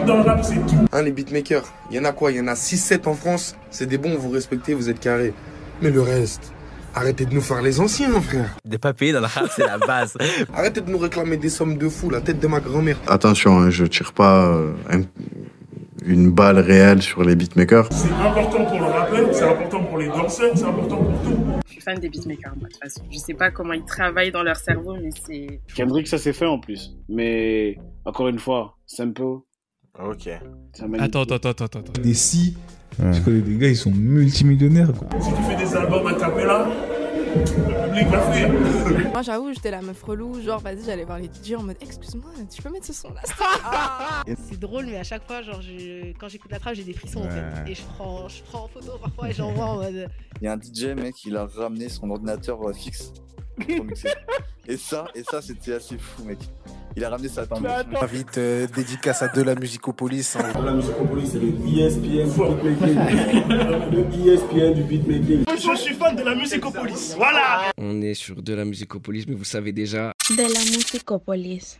trucs dans le rap, c'est tout. Hein, les beatmakers, il y en a quoi? Il y en a 6-7 en France. C'est des bons, vous respectez, vous êtes carrés. Mais le reste, arrêtez de nous faire les anciens, frère. Des papiers dans le rap, c'est la base. Arrêtez de nous réclamer des sommes de fou, la tête de ma grand-mère. Attention, hein, je tire pas euh, un- une balle réelle sur les beatmakers. C'est important pour le rappeur, c'est important pour les danseurs, c'est important pour tout. Je suis fan des beatmakers, moi, de toute façon. Je sais pas comment ils travaillent dans leur cerveau, mais c'est. Kendrick, ça s'est fait en plus. Mais encore une fois, Simple. Ok. Attends, attends, attends, attends. attends. Des si, je connais des gars, ils sont multimillionnaires, quoi. Si tu fais des albums à cappella, le public va fuir. Moi j'avoue, j'étais la meuf relou, genre vas-y, j'allais voir les DJ en mode excuse-moi, tu peux mettre ce son là C'est drôle, mais à chaque fois, genre, je- quand j'écoute la trappe, j'ai des frissons en Ouais. fait. Et je prends, je prends en photo parfois et j'envoie en mode. Il y a un DJ, mec, il a ramené son ordinateur euh, fixe pour mixer. Et ça, et ça, c'était assez fou, mec. Il a ramené sa table. Invite euh, dédicace à de la musicopolis. hein. La musicopolis, c'est le ESPN du beatmaking. le ESPN du beatmaking. Je suis fan de la musicopolis. Voilà On est sur de la musicopolis, mais vous savez déjà. De la musicopolis.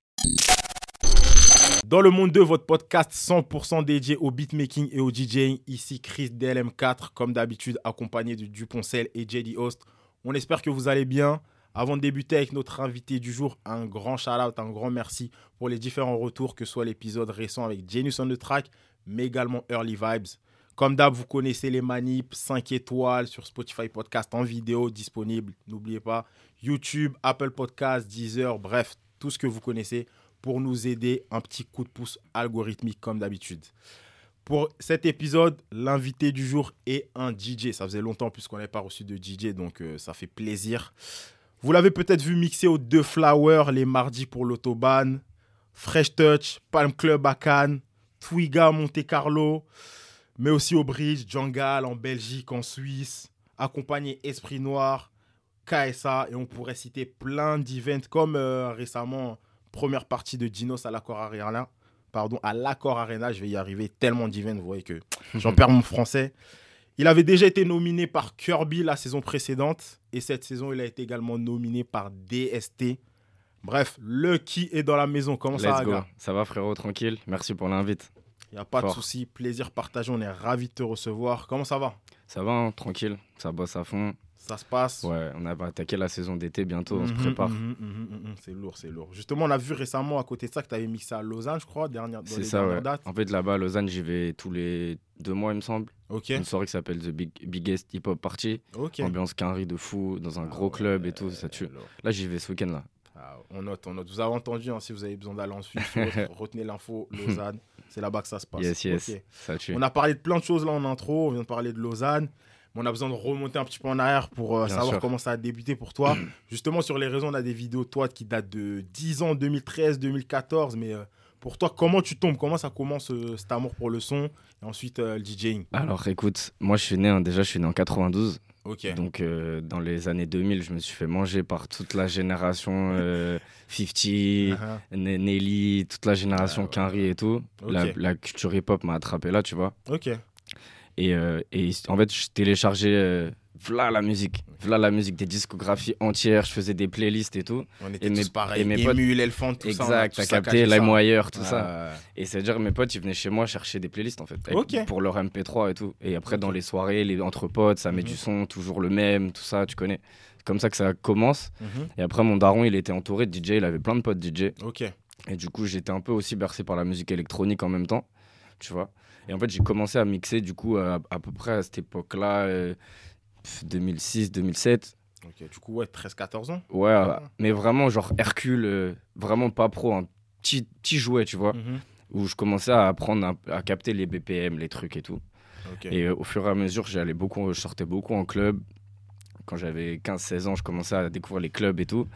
Dans le monde 2, votre podcast 100% dédié au beatmaking et au DJing. Ici Chris DLM4, comme d'habitude, accompagné de Duponcel et JD Host. On espère que vous allez bien. Avant de débuter avec notre invité du jour, un grand shout-out, un grand merci pour les différents retours, que ce soit l'épisode récent avec Genius on the Track, mais également Early Vibes. Comme d'hab, vous connaissez les manips, 5 étoiles sur Spotify Podcast en vidéo disponible. N'oubliez pas, YouTube, Apple Podcast, Deezer, bref, tout ce que vous connaissez pour nous aider. Un petit coup de pouce algorithmique comme d'habitude. Pour cet épisode, l'invité du jour est un DJ. Ça faisait longtemps puisqu'on n'avait pas reçu de DJ, donc euh, ça fait plaisir. Vous l'avez peut-être vu mixer aux deux Flowers les mardis pour l'autobahn, Fresh Touch, Palm Club à Cannes, Twiga Monte Carlo, mais aussi au Bridge, Jungle en Belgique, en Suisse, accompagné Esprit Noir, KSA, et on pourrait citer plein d'events comme euh, récemment, première partie de Dinos à l'Accord Arena. Pardon, à l'Accord Arena, je vais y arriver, tellement d'events, vous voyez que j'en perds mon français. Il avait déjà été nominé par Kirby la saison précédente, et cette saison, il a été également nominé par DST. Bref, le qui est dans la maison, comment ça va, go. gars Ça va, frérot, tranquille. Merci pour l'invite. Il n'y a pas de souci, plaisir partagé, on est ravis de te recevoir. Comment ça va? Ça va, hein, tranquille. Ça bosse à fond. Ça se passe Ouais, on va attaquer la saison d'été bientôt, on se Mhm, prépare. mhm, mhm. C'est lourd, c'est lourd. Justement, on a vu récemment à côté de ça que tu avais mixé à Lausanne, je crois, dernière, dans C'est ça, ouais. dates. En fait, là-bas, à Lausanne, j'y vais tous les deux mois, il me semble. Ok. Une soirée qui s'appelle The Big, Biggest Hip Hop Party. Ok. Ambiance quinri de fou, dans un gros club et tout, ça tue. Là, j'y vais ce week-end, là. Ah, on note, on note. Vous avez entendu, hein, si vous avez besoin d'aller en Suisse, retenez l'info, Lausanne. C'est là-bas que ça se passe. Yes, yes, Ok. ça tue. On a parlé de plein de choses là en intro, on vient de parler de Lausanne. Mais on a besoin de remonter un petit peu en arrière pour euh, savoir sûr. comment ça a débuté pour toi. Justement, sur les réseaux, on a des vidéos toi qui datent de 10 ans, 2013, 2014. Mais euh, pour toi, comment tu tombes? Comment ça commence euh, cet amour pour le son? Et ensuite le DJing Alors écoute, moi je suis né, hein, déjà je suis né en 92. Ok. Donc euh, dans les années 2000, je me suis fait manger par toute la génération euh, 50, Uh-huh. Nelly, toute la génération Quinry et tout. La culture hip-hop m'a attrapé là, tu vois. Ok. Et, euh, et en fait, je téléchargeais euh, v'là la musique, v'là la musique, des discographies entières, je faisais des playlists et tout. On était et tous pareils, Emule, potes- Elephant, tout ça, on a Exact, tous t'as capté, ça. LimeWire, tout ça. Et c'est-à-dire, mes potes, ils venaient chez moi chercher des playlists en fait, avec- pour leur MP3 et tout. Et après, dans les soirées, les entre potes, ça met Mhm. du son, toujours le même, tout ça, tu connais. C'est comme ça que ça commence. Mhm. Et après, mon daron, il était entouré de DJ, il avait plein de potes DJ. Ok. Et du coup, j'étais un peu aussi bercé par la musique électronique en même temps, tu vois. Et en fait, j'ai commencé à mixer du coup à, à peu près à cette époque-là, euh, pff, 2006, 2007. Ok, du coup, ouais, 13-14 ans Ouais, euh, mais vraiment genre Hercule, euh, vraiment pas pro, un petit, petit jouet, tu vois. Mhm. Où je commençais à apprendre à, à capter les BPM, les trucs et tout. Ok. Et euh, au fur et à mesure, j'allais beaucoup, je sortais beaucoup en club. Quand j'avais 15-16 ans, je commençais à découvrir les clubs et tout.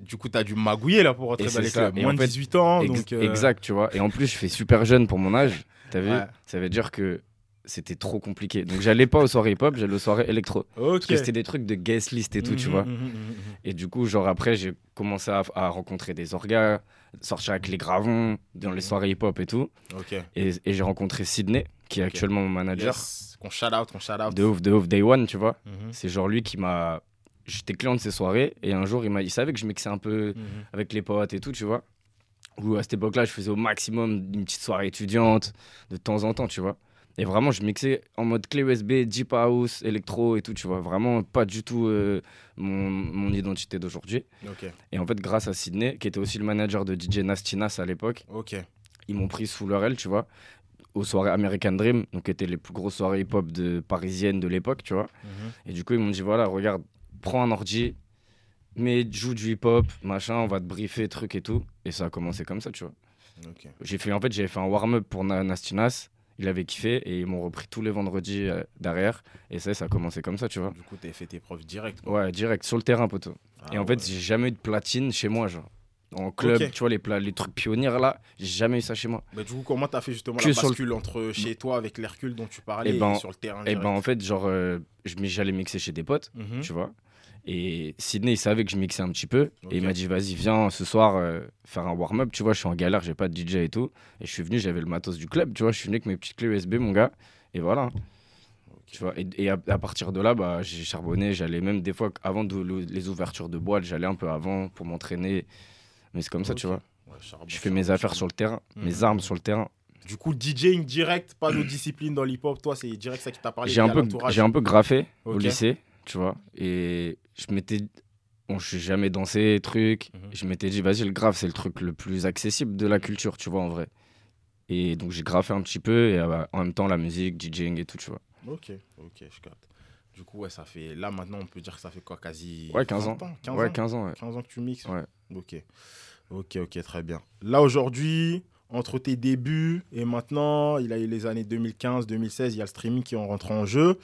Du coup, t'as dû magouiller là pour rentrer dans les ça. clubs. Et Moins en de fait, 18 ans, ex- donc. euh, Exact, tu vois. Et en plus, je fais super jeune pour mon âge. T'as vu Ouais. Ça veut dire que c'était trop compliqué. Donc, j'allais pas aux soirées hip-hop, j'allais aux soirées électro. Parce Ok. que c'était des trucs de guest list et tout, tu Mhm, vois. mhm, mhm. Et du coup, genre après, j'ai commencé à, à rencontrer des orgas, sortir avec les gravons dans les soirées hip-hop et tout. Ok. Et, et j'ai rencontré Sydney, qui est Ok. actuellement mon manager. Yes. Qu'on shout out, qu'on shout out. De ouf, de ouf, day one, tu vois. C'est genre lui qui m'a. J'étais client de ces soirées et un jour, il, m'a... il savait que je mixais un peu avec les potes et tout, tu vois. Où à cette époque-là, je faisais au maximum une petite soirée étudiante de temps en temps, tu vois. Et vraiment, je mixais en mode clé USB, Deep House, électro et tout, tu vois. Vraiment pas du tout euh, mon, mon identité d'aujourd'hui. Ok. Et en fait, grâce à Sydney, qui était aussi le manager de DJ Nastinas à l'époque, Ok. ils m'ont pris sous leur aile, tu vois, aux soirées American Dream, donc qui étaient les plus grosses soirées hip-hop de, parisiennes de l'époque, tu vois. Mhm. Et du coup, ils m'ont dit voilà, regarde, prends un ordi, mais joue du hip-hop, machin, on va te briefer, truc et tout. Et ça a commencé comme ça, tu vois. J'ai fait, en fait, j'avais fait un warm-up pour Na- Nastinas. Il avait kiffé et ils m'ont repris tous les vendredis euh, derrière. Et ça, ça a commencé comme ça, tu vois. Du coup, t'as fait tes preuves directes. quoi. Ouais, direct, sur le terrain, poteau. Ah et en ouais. fait, j'ai jamais eu de platine chez moi, genre. En club, tu vois, les, les trucs pionniers là, j'ai jamais eu ça chez moi. Bah, du coup, comment t'as fait justement Que la le- bascule entre chez toi avec l'Hercule dont tu parlais Et et, ben, sur le terrain et direct ben en fait, genre, euh, j'allais mixer chez des potes, Mhm. tu vois. Et Sydney, il savait que je mixais un petit peu. Et il m'a dit, vas-y, viens ce soir euh, faire un warm-up. Tu vois, je suis en galère, j'ai pas de DJ et tout. Et je suis venu, j'avais le matos du club, tu vois. Je suis venu avec mes petites clés USB, mon gars. Et voilà. Tu vois, et, et à, à partir de là, bah, j'ai charbonné. J'allais même des fois, avant de- le- les ouvertures de boîte, j'allais un peu avant pour m'entraîner. Mais c'est comme ça, tu vois. Ouais, charbon, Je fais mes affaires charbon. sur le terrain, Mhm. mes armes sur le terrain. Du coup, DJing direct, pas de discipline dans l'hip-hop. Toi, c'est direct ça qui t'a parlé. J'ai un, peu, un peu graffé au lycée, tu vois. Et je m'étais. Bon, je suis jamais dansé, truc. Mhm. Je m'étais dit, vas-y, le graphe, c'est le truc le plus accessible de la culture, tu vois, en vrai. Et donc, j'ai graffé un petit peu, et euh, en même temps, la musique, DJing et tout, tu vois. Ok, ok, je capte. Du coup, ouais, ça fait. Là, maintenant, on peut dire que ça fait quoi Quasi. Ouais, 15 ans. 20 15 Ouais, ans? 15 ans, ouais. 15 ans que tu mixes? Ouais. Ok. Ok, ok, très bien. Là, aujourd'hui, entre tes débuts et maintenant, il y a eu les années 2015, 2016, il y a le streaming qui est rentré en jeu.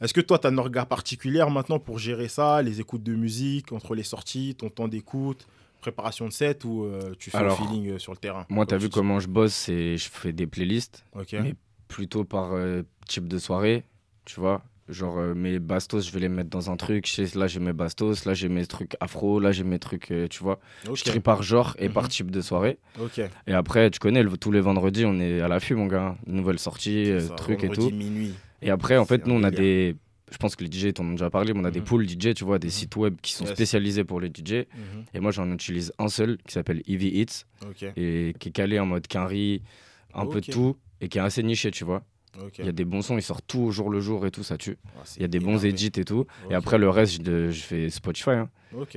Est-ce que toi, tu as un regard particulier maintenant pour gérer ça, les écoutes de musique, entre les sorties, ton temps d'écoute, préparation de set ou euh, tu fais Alors, le feeling euh, sur le terrain? Moi, t'as comme vu tu comment je bosse, c'est je fais des playlists, mais plutôt par euh, type de soirée, tu vois. Genre euh, mes bastos, je vais les mettre dans un truc. Je sais, là, j'ai mes bastos, là, j'ai mes trucs afro, là, j'ai mes trucs, euh, tu vois. Je trie par genre et par Mhm. type de soirée. Ok. Et après, tu connais, le- tous les vendredis, on est à l'affût, mon gars. Nouvelles sorties, euh, ça, trucs et tout. minuit. Et après, en fait, nous, on a des. Je pense que les DJ t'en ont déjà parlé, mais on a des Mhm. pools DJ, tu vois, des sites web qui sont Yes. spécialisés pour les DJ. Mhm. Et moi, j'en utilise un seul qui s'appelle Eevee Hits et qui est calé en mode quinri, un peu de tout et qui est assez niché, tu vois. Il y a des bons sons, ils sortent tout au jour le jour et tout, ça tue. Ah, Il y a des bons edits et tout. Et après, le reste, je, je fais Spotify. hein. Ok.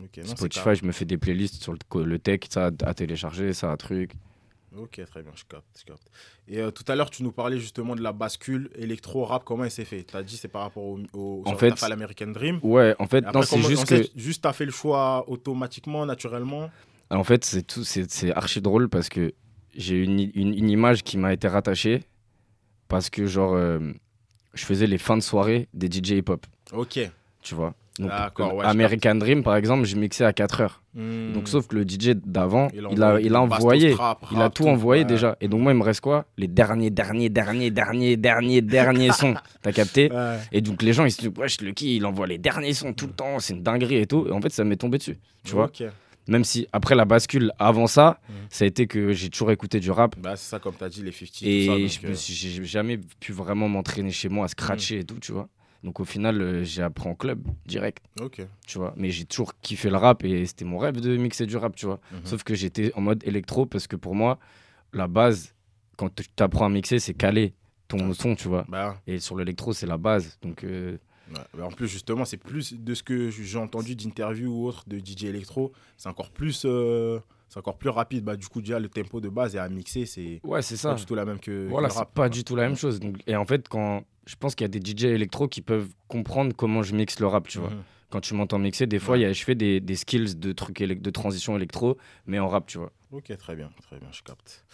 Non, Spotify, je me fais des playlists sur le, le tech, ça à télécharger, ça à truc. Ok, très bien, je capte. je capte. Et euh, tout à l'heure, tu nous parlais justement de la bascule électro-rap, comment elle s'est fait? Tu as dit c'est par rapport au. au En fait, fait l'American Dream. Ouais, en fait, c'est juste que. Juste, t'as fait le choix automatiquement, naturellement? En fait, c'est archi drôle parce que j'ai une, une image qui m'a été rattachée parce que genre euh, je faisais les fins de soirée des DJ hip-hop, Ok. tu vois? Donc, D'accord, comme ouais, je American Dream par exemple, je mixais à 4 heures. Hmm. Donc sauf que le DJ d'avant, Il il a, il a envoyé, trap, il a tout tout, envoyé ouais. déjà. Et donc moi il me reste quoi? Les derniers, derniers, derniers, derniers, derniers, derniers sons. T'as capté? Ouais. Et donc les gens ils se disent wesh le qui il envoie les derniers sons tout le temps, c'est une dinguerie et tout. Et en fait ça m'est tombé dessus, tu vois? Même si après la bascule, avant ça, Mhm. ça a été que j'ai toujours écouté du rap. Bah, c'est ça, comme tu as dit, les 50. Et euh, j'ai jamais pu vraiment m'entraîner chez moi à scratcher et tout, tu vois. Donc au final, euh, j'ai appris en club direct, Ok. tu vois. Mais j'ai toujours kiffé le rap et c'était mon rêve de mixer du rap, tu vois. Mhm. Sauf que j'étais en mode électro parce que pour moi, la base, quand tu apprends à mixer, c'est caler ton son, tu vois. Bah, Et sur l'électro, c'est la base. Donc euh, ouais. Bah, en plus, justement, c'est plus de ce que j'ai entendu d'interviews ou autres de DJ Electro, c'est encore plus. euh, C'est encore plus rapide. Bah, du coup, déjà, le tempo de base et à mixer, c'est ouais, c'est pas ça. du tout la même que, que Voilà, le c'est rap. pas du tout la même chose. Donc, et en fait, quand je pense qu'il y a des DJ électro qui peuvent comprendre comment je mixe le rap, tu vois. Mhm. Quand tu m'entends mixer, des fois, Ouais. y a- je fais des, des skills de trucs de transition électro, mais en rap, tu vois. Ok, très bien, très bien, je capte.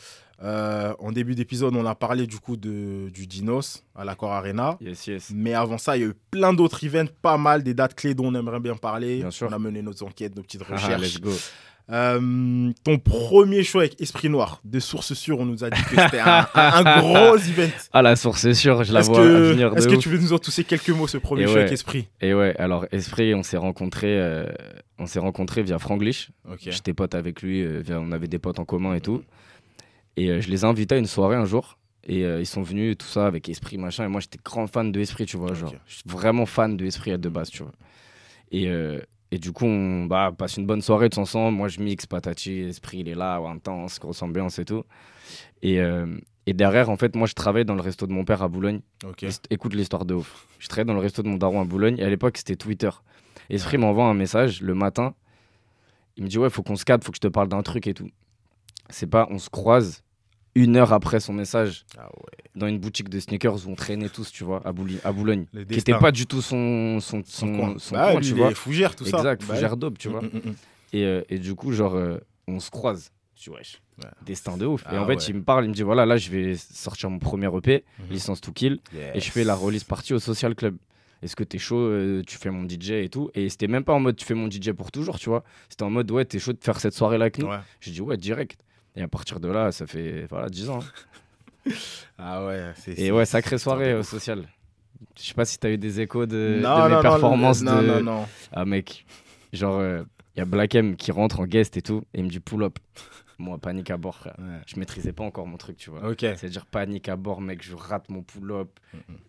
Euh, en début d'épisode, on a parlé du coup de, du Dinos à l'Accor Arena. Yes, yes. Mais avant ça, il y a eu plein d'autres events, pas mal, des dates clés dont on aimerait bien parler. Bien sûr. On a mené nos enquêtes, nos petites Ah, recherches. let's go. Euh, ton premier choix avec Esprit Noir, de sources sûres, on nous a dit que c'était un, un- un gros event. Ah, la source, c'est sûr, je la vois que, venir de est-ce que ouf. tu veux nous en tousser quelques mots, ce premier Et choix ouais. avec Esprit? Et ouais, alors Esprit, on s'est rencontrés, euh, on s'est rencontrés via Franglish. Ok. J'étais pote avec lui, euh, via- on avait des potes en commun et tout. Et euh, je les ai invités à une soirée un jour. Et euh, ils sont venus, tout ça, avec Esprit, machin. Et moi, j'étais grand fan de Esprit, tu vois. Genre, Ok. je suis vraiment fan de Esprit de base, tu vois. Et, euh, et du coup, on bah, passe une bonne soirée tous ensemble. Moi, je mixe, patati, esprit, il est là, ouais, intense, grosse ambiance et tout. Et, euh, et derrière, en fait, moi, je travaillais dans le resto de mon père à Boulogne. Ok. Est- Écoute l'histoire de ouf. Je travaillais dans le resto de mon daron à Boulogne. Et à l'époque, c'était Twitter. Esprit m'envoie un message le matin. Il me dit Ouais, faut qu'on se capte, faut que je te parle d'un truc et tout. C'est pas, on se croise une heure après son message Ah dans une boutique de sneakers où on traînait tous, tu vois, à, Bouli- à Boulogne. Qui n'était pas du tout son, son, son, coin. son Bah, coin, tu vois. fougère, tout ça. Exact, Bah, fougère dope, tu Mm, vois. mm, mm, mm. Et, euh, et du coup, genre, euh, on se croise. Je dis, wesh, destin de ouf. et Ah en fait, ouais. il me parle, il me dit, voilà, là, je vais sortir mon premier EP, Mhm. licence to kill, et je fais la release party au Social Club. Est-ce que t'es chaud, euh, tu fais mon DJ et tout? Et c'était même pas en mode tu fais mon DJ pour toujours, tu vois. C'était en mode ouais, t'es chaud de faire cette soirée-là avec nous? Ouais. J'ai dit ouais, direct. Et à partir de là, ça fait voilà, 10 ans. hein. Ah ouais, c'est. Et ouais, sacrée soirée au social. Je sais pas si t'as eu des échos de, Non, de mes non, performances. non, de... non, non. Ah mec, genre, il y a Black M qui rentre en guest et tout, et il me dit pull up. Moi, panique à bord, frère. Je maîtrisais pas encore mon truc, tu vois. Ok. C'est-à-dire panique à bord, mec, je rate mon pull up.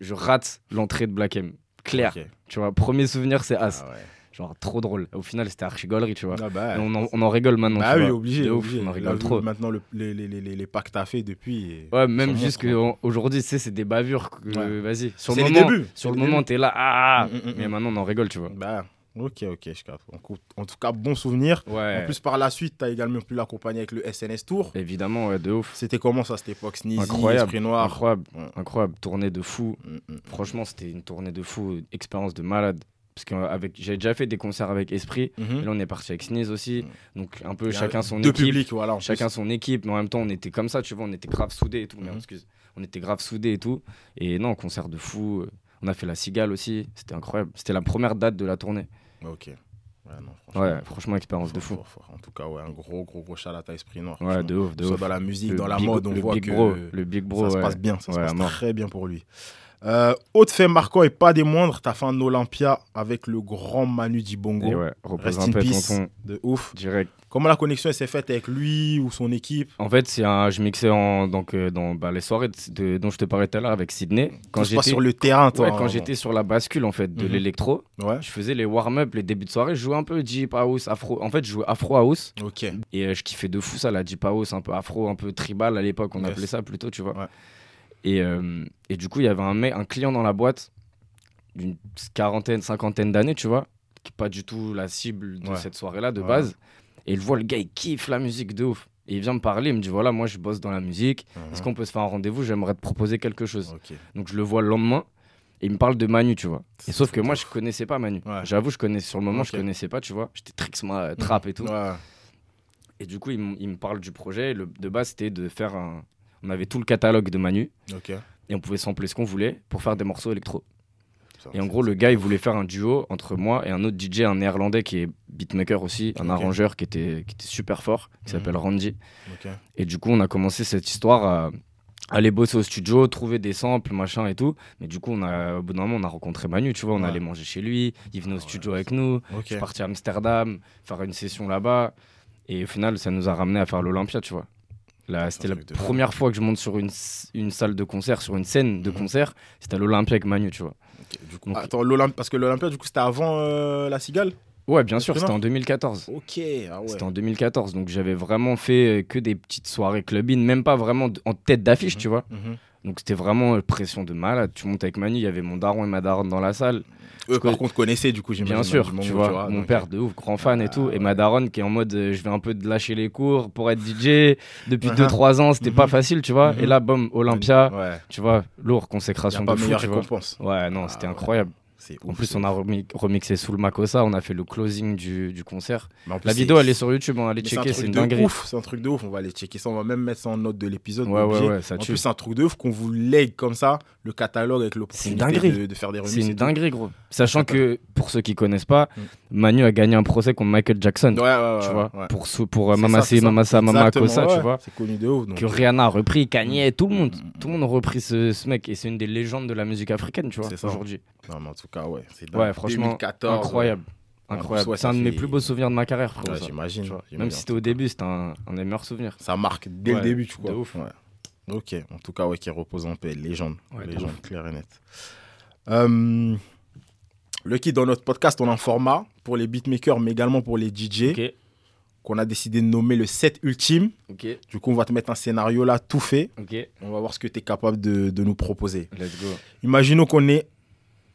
Je rate l'entrée de Black M. Clair. Ok. Tu vois, premier souvenir, c'est As. Ah ouais. Genre, trop drôle. Au final, c'était archi gaulerie, tu vois. Ah bah, on, en, on en rigole maintenant. Tu oui, vois. obligé. De ouf, obligé. on en Là, rigole trop. Maintenant, le- les, les, les, les packs que t'as fait depuis. Ouais, même juste qu'aujourd'hui, tu sais, c'est des bavures. Ouais. Vas-y. Sur le moment, débuts, sur le moment, t'es là. Ah, Mm, mm, mm, Mais maintenant, on en rigole, tu vois. Bah, ok, ok, je capte. En tout cas, bon souvenir. Ouais. En plus, par la suite, tu as également pu l'accompagner avec le SNS Tour. Évidemment, ouais, de ouf. C'était comment ça, cette époque? Sneezy, Incroyable. Esprit Noir? Incroyable. Ouais. Incroyable. Tournée de fou. Mm, mm. Franchement, c'était une tournée de fou. Expérience de malade. Parce que avec, j'avais déjà fait des concerts avec Esprit. Mhm. Et là, on est parti avec Sneeze aussi. Donc, un peu chacun son deux équipe. publics, voilà, chacun plus. son équipe. Mais en même temps, on était comme ça, tu vois. On était grave soudés et tout. Merde, Mhm. excuse. On était grave soudés et tout. Et non, concert de fou. On a fait la Cigale aussi. C'était incroyable. C'était la première date de la tournée. Ok. Ouais, non, franchement, Ouais, franchement, expérience de fou. fort, fort. En tout cas, ouais, un gros, gros, gros shout à Esprit Noir. Ouais, de ouf, de ouf. Dans la musique, Le dans la big- mode, on voit big que bro, le big bro, ça se passe bien. Ça se passe très bien pour lui. Euh, autre fait marquant et pas des moindres, t'as fait un Olympia avec le grand Manu Dibongo. Et ouais, Rest un in peu, peace. De ouf. Direct. Comment la connexion s'est faite avec lui ou son équipe? En fait, c'est un, je mixais en, donc, euh, dans bah, les soirées de- de- dont je te parlais tout à l'heure avec Sydney. Se passe sur le terrain, toi, Ouais, quand j'étais sur la bascule en fait de Mhm. l'électro, Ouais. je faisais les warm-up, les débuts de soirée. Je jouais un peu deep house, afro. En fait, je jouais afro house. Ok. Et euh, je kiffais de fou ça, la deep house, un peu afro, un peu tribal à l'époque, on Yes. appelait ça plutôt, tu vois. Et, euh, et du coup, il y avait un, mec, un client dans la boîte d'une quarantaine, cinquantaine d'années, tu vois, qui n'est pas du tout la cible de Ouais. cette soirée-là de Ouais. base. Et il voit le gars, il kiffe la musique de ouf. Et il vient me parler, il me dit voilà, moi je bosse dans la musique. Est-ce Mhm. qu'on peut se faire un rendez-vous? J'aimerais te proposer quelque chose. Donc je le vois le lendemain. Et il me parle de Manu, tu vois. Et sauf que moi, je connaissais pas Manu. J'avoue, je connais sur le moment, je Ok. connaissais pas, tu vois. J'étais Trixma, euh, trap et tout. Ouais. Et du coup, il me parle du projet. Le, de base, c'était de faire un. On avait tout le catalogue de Manu. Et on pouvait sampler ce qu'on voulait pour faire des morceaux électro. Et en gros, le gars, il voulait faire un duo entre moi et un autre DJ, un néerlandais qui est beatmaker aussi, un arrangeur qui était, qui était super fort, qui Mhm. s'appelle Randy. Et du coup, on a commencé cette histoire à aller bosser au studio, trouver des samples, machin et tout. Mais du coup, on a, au bout d'un moment, on a rencontré Manu, tu vois, on Ouais. allait manger chez lui, il venait au studio avec nous. Je suis parti à Amsterdam, faire une session là-bas. Et au final, ça nous a ramené à faire l'Olympia, tu vois. C'était la première fois que je monte sur une, salle de concert, sur une scène Mhm. de concert. C'était à l'Olympia avec Manu, tu vois. Du coup, Attends, parce que l'Olympia, du coup, c'était avant euh, la Cigale? Ouais, bien sûr, c'était en 2014. Ok, ah ouais. C'était en 2014, donc j'avais vraiment fait euh, que des petites soirées clubbing, même pas vraiment en tête d'affiche, tu vois. Mhm. Donc c'était vraiment euh, pression de malade. Tu montes avec Manu, il y avait mon daron et ma daronne dans la salle. Eux, par contre, connaissaient, du coup, j'imagine, Bien sûr, du Mongo, tu vois, vois, mon donc, père de ouf, grand fan et tout, et ma daronne qui est en mode euh, je vais un peu de lâcher les cours pour être DJ. Depuis Mhm. 2-3 ans, c'était pas Mhm. facile, tu vois. Mhm. Et là, boum, Olympia, Ouais. tu vois, lourd, consécration Y a pas de fou, récompense. Ouais, non, c'était incroyable. En ouf, plus, on a remi- remixé sous le Makossa, on a fait le closing du, du concert. Plus, La vidéo, elle est sur YouTube, hein, allez Mais checker, c'est une dinguerie. c'est un truc de ouf. On va aller checker ça. On va même mettre ça en note de l'épisode. Ouais, ouais, ouais, ça En tue. plus, c'est un truc de ouf qu'on vous lègue comme ça, le catalogue avec l'opportunité de, de faire des remixes. C'est une dinguerie, gros. Sachant que, pour ceux qui connaissent pas, Mm. Manu a gagné un procès contre Michael Jackson. Ouais, ouais, ouais, tu vois, pour, pour euh, Mamacé, c'est ça. Mamassa, Mama Exactement, Kosa, ouais. tu vois. C'est connu de ouf. Que Rihanna a repris, Kanye, tout le monde. Tout le monde a repris ce, mec. Et c'est une des légendes de la musique africaine, tu vois, aujourd'hui. Non, mais en tout cas, ouais. c'est. Ouais, franchement, 2014, incroyable. ouais. Incroyable. C'est un de mes plus beaux souvenirs de ma carrière, frérot. Ouais, j'imagine, Même si c'était au début, c'était un, un des meilleurs souvenirs. Ça marque dès le début, tu vois. de ouf. Ouais. Ok, en tout cas, ouais, qui repose en paix. Légende. Légende, claire et nette. Euh, Le kit, dans notre podcast, on a un format pour les beatmakers, mais également pour les DJ, Ok. qu'on a décidé de nommer le set ultime. Ok. Du coup, on va te mettre un scénario là, tout fait. Ok. On va voir ce que tu es capable de, de nous proposer. Let's go. Imaginons qu'on est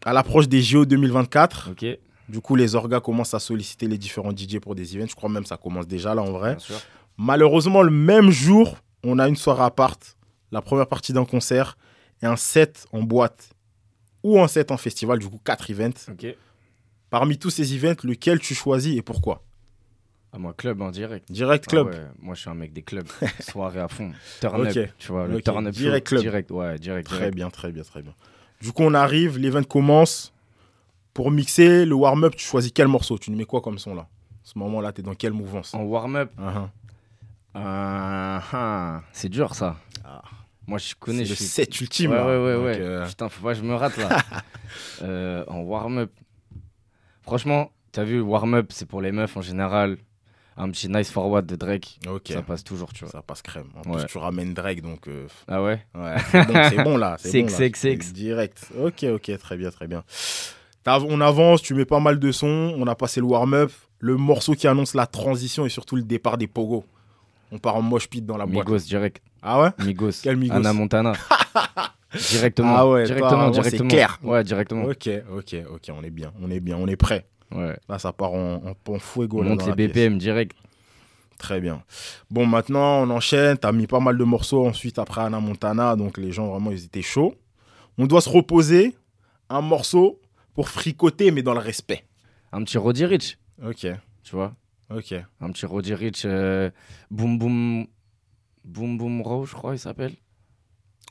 à l'approche des JO 2024. Ok. Du coup, les orgas commencent à solliciter les différents DJ pour des events. Je crois même que ça commence déjà là en vrai. Bien sûr. Malheureusement, le même jour, on a une soirée à part, la première partie d'un concert et un set en boîte ou un set en festival, du coup quatre events. Parmi tous ces events, lequel tu choisis et pourquoi? À moi, club en direct. Direct Ah club. ouais, moi, je suis un mec des clubs. Soirée à fond. Turn up. Tu vois, le turn up. Direct club. Direct, ouais, direct. Très direct. bien, très bien, très bien. Du coup, on arrive, l'event commence. Pour mixer le warm-up, tu choisis quel morceau? Tu nous mets quoi comme son là? Ce moment-là, tu es dans quelle mouvance? En warm-up? Uh-huh. Ah, ah, c'est dur ça. Moi je connais. C'est je le suis- ultime, Ouais, là. ouais, ouais. Euh, Putain, faut pas que je me rate là. Euh, en warm-up. Franchement, t'as vu, warm-up c'est pour les meufs en général. Un petit nice forward de Drake. Ça passe toujours, tu vois. Ça passe crème. En Ouais. plus, tu ramènes Drake, donc. euh, Ah ouais? Ouais, c'est bon, là. C'est bon, là. Direct. Ok, ok, très bien, très bien. On avance, tu mets pas mal de sons. On a passé le warm-up. Le morceau qui annonce la transition et surtout le départ des pogos. On part en mosh pit dans la boîte. Migos direct. Ah ouais? Migos. Quel Migos? Anna Montana. directement. Ah ouais, directement, vraiment, c'est directement. clair. Ouais, directement. Ok, ok, ok, on est bien, on est bien, on est prêt. Ouais. Là, ça part en, en, en fuego. On là, monte les pièce. BPM direct. Très bien. Bon, maintenant, on enchaîne. T'as mis pas mal de morceaux ensuite après Anna Montana. Donc, les gens, vraiment, ils étaient chauds. On doit se reposer un morceau pour fricoter, mais dans le respect. Un petit Roddy Rich. Ok. Tu vois? Ok. Un petit Roddy Rich. euh, boom Boom. Boom Boom Row, je crois, il s'appelle.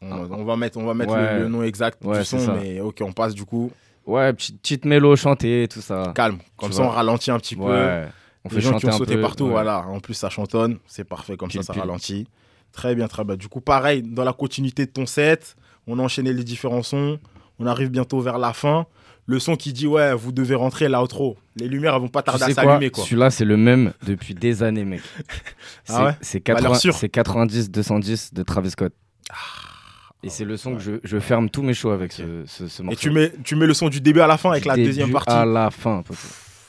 On, on va mettre, on va mettre Ouais. le, le nom exact Ouais, du son, ça. mais ok, on passe du coup. Ouais, petite, petite mélo chantée, tout ça. Calme. Comme Tu ça, on ralentit un petit peu. Ouais. On les fait gens qui ont sauté peu, partout, ouais. voilà. En plus, ça chantonne. C'est parfait, comme Pile, ça, ça pile. ralentit. Très bien, très bien. Du coup, pareil, dans la continuité de ton set, on a enchaîné les différents sons. On arrive bientôt vers la fin. Le son qui dit, ouais, vous devez rentrer l'outro. Les lumières, elles vont pas tarder à sais s'allumer, quoi. Celui-là, c'est le même depuis des années, mec. C'est Ah ouais c'est Valeur 80 sûre. c'est 90-210 de Travis Scott. Et c'est le son que je, je ferme tous mes shows avec ce, ce, ce morceau. Et tu mets, tu mets le son du début à la fin avec Du la deuxième partie. À la fin.